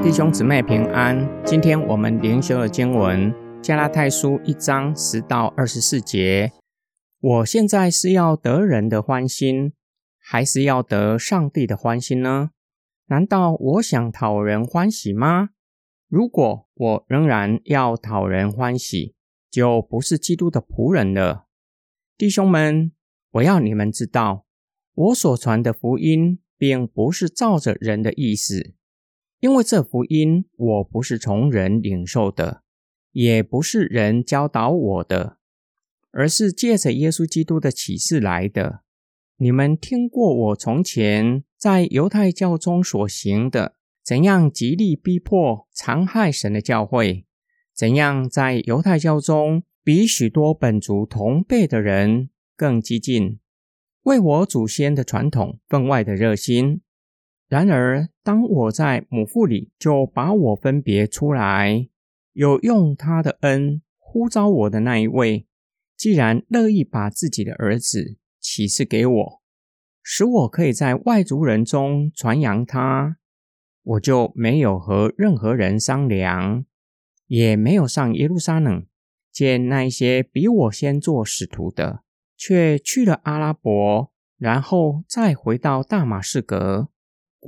弟兄姊妹平安，今天我们灵修的经文加拉太书一章十到二十四节。我现在是要得人的欢心，还是要得上帝的欢心呢？难道我想讨人欢喜吗？如果我仍然要讨人欢喜，就不是基督的仆人了。弟兄们，我要你们知道，我所传的福音并不是照着人的意思。因为这福音我不是从人领受的，也不是人教导我的，而是借着耶稣基督的启示来的。你们听过我从前在犹太教中所行的，怎样极力逼迫、残害神的教会，怎样在犹太教中比许多本族同辈的人更激进，为我祖先的传统分外的热心。然而，当我在母腹里就把我分别出来，有用他的恩呼召我的那一位，既然乐意把自己的儿子启示给我，使我可以在外族人中传扬他，我就没有和任何人商量，也没有上耶路撒冷见那些比我先做使徒的，却去了阿拉伯，然后再回到大马士革。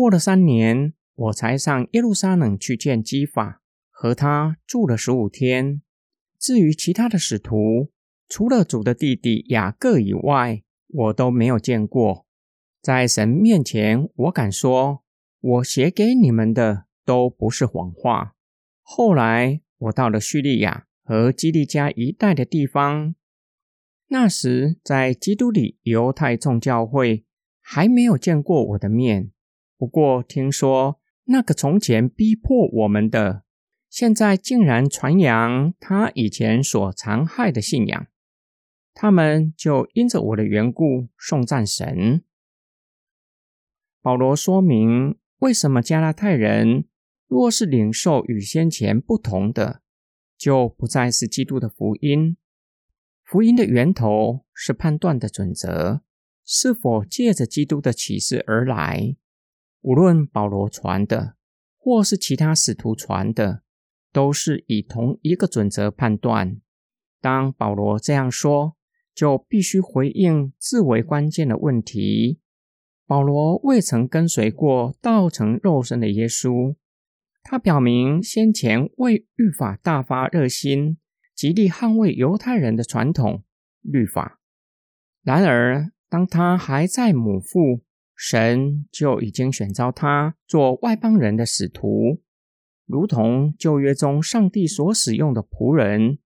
过了三年，我才上耶路撒冷去见基法，和他住了十五天。至于其他的使徒，除了主的弟弟雅各以外，我都没有见过。在神面前，我敢说，我写给你们的都不是谎话。后来，我到了叙利亚和基利加一带的地方，那时在基督里犹太众教会还没有见过我的面。不过听说那个从前逼迫我们的，现在竟然传扬他以前所残害的信仰，他们就因着我的缘故送战神。保罗说明为什么加拉太人若是领受与先前不同的，就不再是基督的福音。福音的源头是判断的准则，是否借着基督的启示而来。无论保罗传的，或是其他使徒传的，都是以同一个准则判断。当保罗这样说，就必须回应至为关键的问题：保罗未曾跟随过道成肉身的耶稣，他表明先前为律法大发热心，极力捍卫犹太人的传统律法。然而，当他还在母腹，神就已经选召他做外邦人的使徒，如同旧约中上帝所使用的仆人，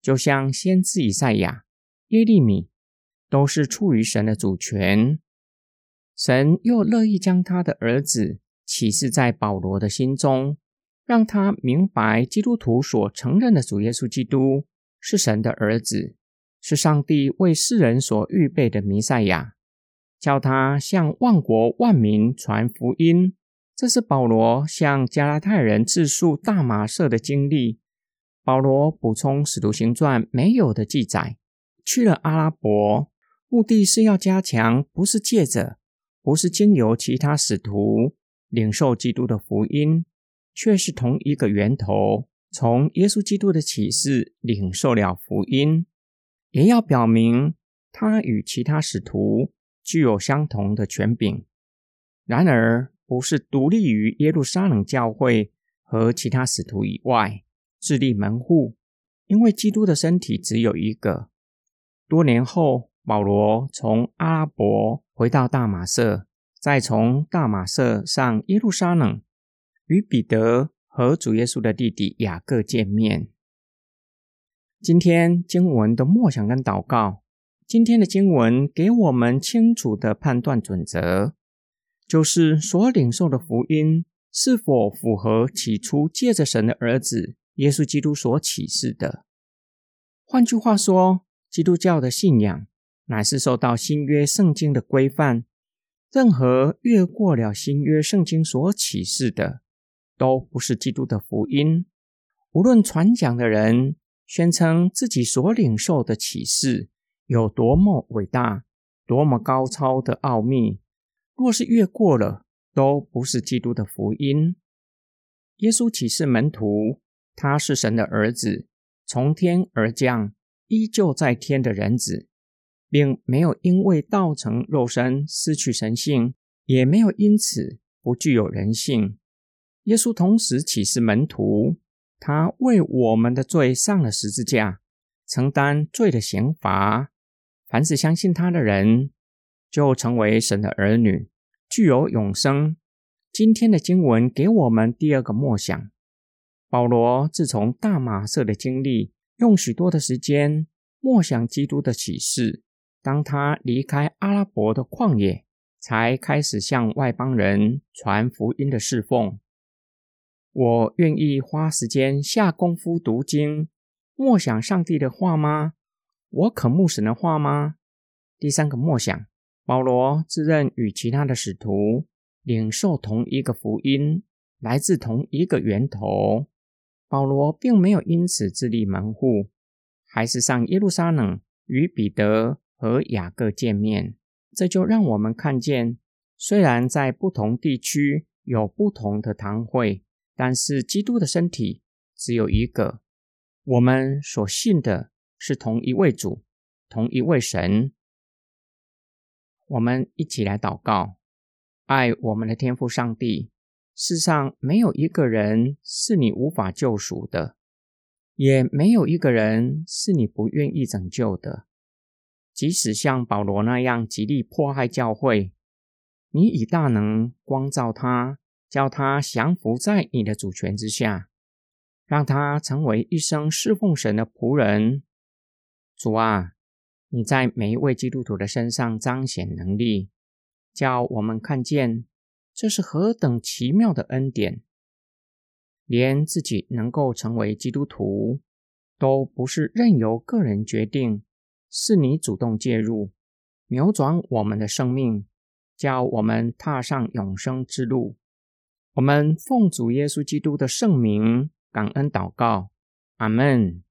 就像先知以赛亚、耶利米，都是出于神的主权。神又乐意将他的儿子启示在保罗的心中，让他明白基督徒所承认的主耶稣基督是神的儿子，是上帝为世人所预备的弥赛亚。叫他向万国万民传福音，这是保罗向加拉太人自述大马色的经历。保罗补充《使徒行传》没有的记载，去了阿拉伯，目的是要加强，不是借着，不是经由其他使徒领受基督的福音，却是同一个源头，从耶稣基督的启示领受了福音，也要表明他与其他使徒。具有相同的权柄，然而不是独立于耶路撒冷教会和其他使徒以外，自立门户。因为基督的身体只有一个。多年后，保罗从阿拉伯回到大马色，再从大马色上耶路撒冷，与彼得和主耶稣的弟弟雅各见面。今天经文的默想跟祷告。今天的经文给我们清楚的判断准则，就是所领受的福音是否符合起初借着神的儿子耶稣基督所启示的。换句话说，基督教的信仰乃是受到新约圣经的规范，任何越过了新约圣经所启示的，都不是基督的福音。无论传讲的人宣称自己所领受的启示，有多么伟大、多么高超的奥秘，若是越过了，都不是基督的福音。耶稣启示门徒，他是神的儿子，从天而降，依旧在天的人子，并没有因为道成肉身失去神性，也没有因此不具有人性。耶稣同时启示门徒，他为我们的罪上了十字架，承担罪的刑罚。凡是相信他的人，就成为神的儿女，具有永生。今天的经文给我们第二个默想。保罗自从大马色的经历，用许多的时间默想基督的启示。当他离开阿拉伯的旷野，才开始向外邦人传福音的侍奉。我愿意花时间下功夫读经，默想上帝的话吗？我渴慕神的话吗？第三个默想，保罗自认与其他的使徒领受同一个福音，来自同一个源头。保罗并没有因此自立门户，还是上耶路撒冷与彼得和雅各见面。这就让我们看见，虽然在不同地区有不同的堂会，但是基督的身体只有一个。我们所信的。是同一位主，同一位神。我们一起来祷告，爱我们的天父上帝。世上没有一个人是你无法救赎的，也没有一个人是你不愿意拯救的。即使像保罗那样极力迫害教会，你以大能光照他，叫他降服在你的主权之下，让他成为一生侍奉神的仆人。主啊，你在每一位基督徒的身上彰显能力，叫我们看见这是何等奇妙的恩典。连自己能够成为基督徒，都不是任由个人决定，是你主动介入，扭转我们的生命，叫我们踏上永生之路。我们奉主耶稣基督的圣名，感恩祷告，阿门。